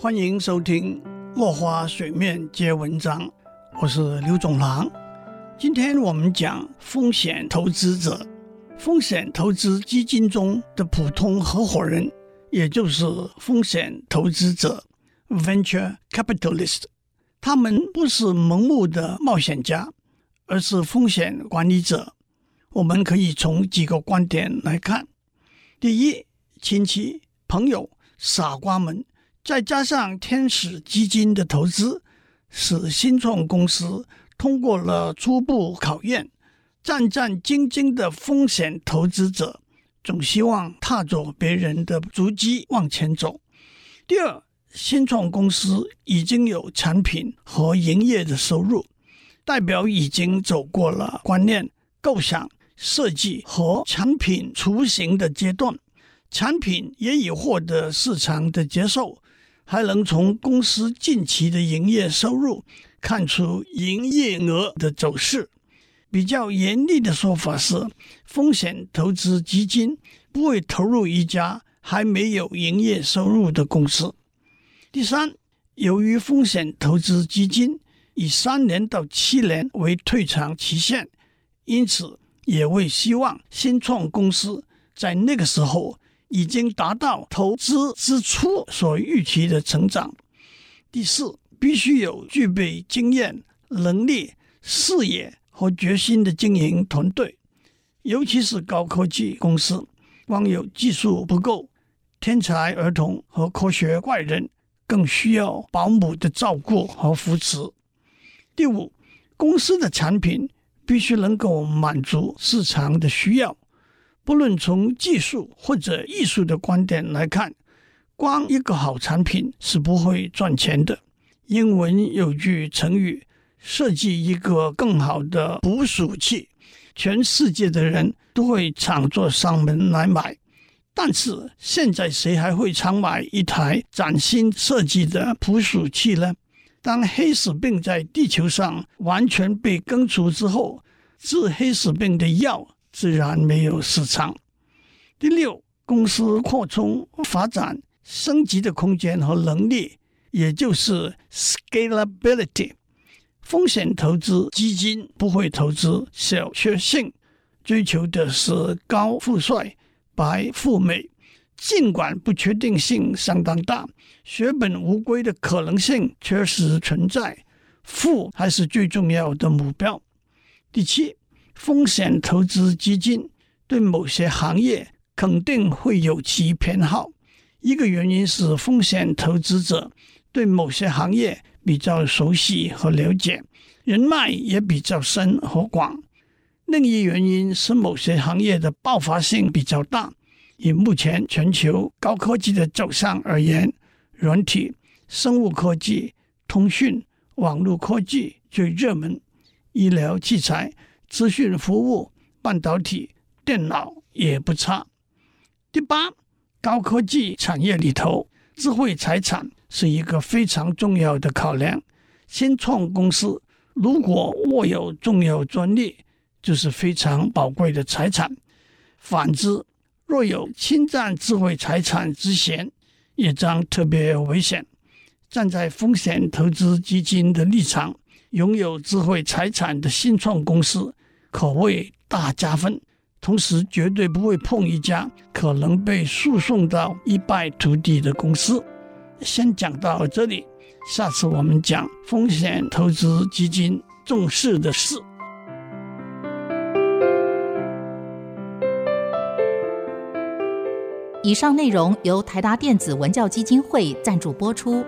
欢迎收听《落花水面皆文章》，我是刘总郎。今天我们讲风险投资者，风险投资基金中的普通合伙人，也就是风险投资者 （venture capitalist）。他们不是盲目的冒险家，而是风险管理者。我们可以从几个观点来看：第一，亲戚、朋友、傻瓜们，再加上天使基金的投资，使新创公司通过了初步考验。战战兢兢的风险投资者总希望踏着别人的足迹往前走。第二，新创公司已经有产品和营业的收入，代表已经走过了观念、构想、设计和产品雏形的阶段。产品也已获得市场的接受，还能从公司近期的营业收入看出营业额的走势。比较严厉的说法是，风险投资基金不会投入一家还没有营业收入的公司。第三，由于风险投资基金以三年到七年为退场期限，因此也会希望新创公司在那个时候。已经达到投资之初所预期的成长。第四，必须有具备经验、能力、视野和决心的经营团队，尤其是高科技公司，光有技术不够，天才儿童和科学怪人更需要保姆的照顾和扶持。第五，公司的产品必须能够满足市场的需要。不论从技术或者艺术的观点来看，光一个好产品是不会赚钱的。英文有句成语：“设计一个更好的捕鼠器，全世界的人都会抢着上门来买。”但是现在谁还会常买一台崭新设计的捕鼠器呢？当黑死病在地球上完全被根除之后，治黑死病的药。自然没有市场。第六，公司扩充、发展、升级的空间和能力，也就是 scalability。风险投资基金不会投资小确幸，追求的是高富帅、白富美。尽管不确定性相当大，血本无归的可能性确实存在，富还是最重要的目标。第七。风险投资基金对某些行业肯定会有其偏好，一个原因是风险投资者对某些行业比较熟悉和了解，人脉也比较深和广；另一原因是某些行业的爆发性比较大。以目前全球高科技的走向而言，软体、生物科技、通讯、网络科技最热门，医疗器材。资讯服务、半导体、电脑也不差。第八，高科技产业里头，智慧财产是一个非常重要的考量。新创公司如果握有重要专利，就是非常宝贵的财产；反之，若有侵占智慧财产之嫌，也将特别危险。站在风险投资基金的立场，拥有智慧财产的新创公司。可谓大加分，同时绝对不会碰一家可能被诉讼到一败涂地的公司。先讲到这里，下次我们讲风险投资基金重视的事。以上内容由台达电子文教基金会赞助播出。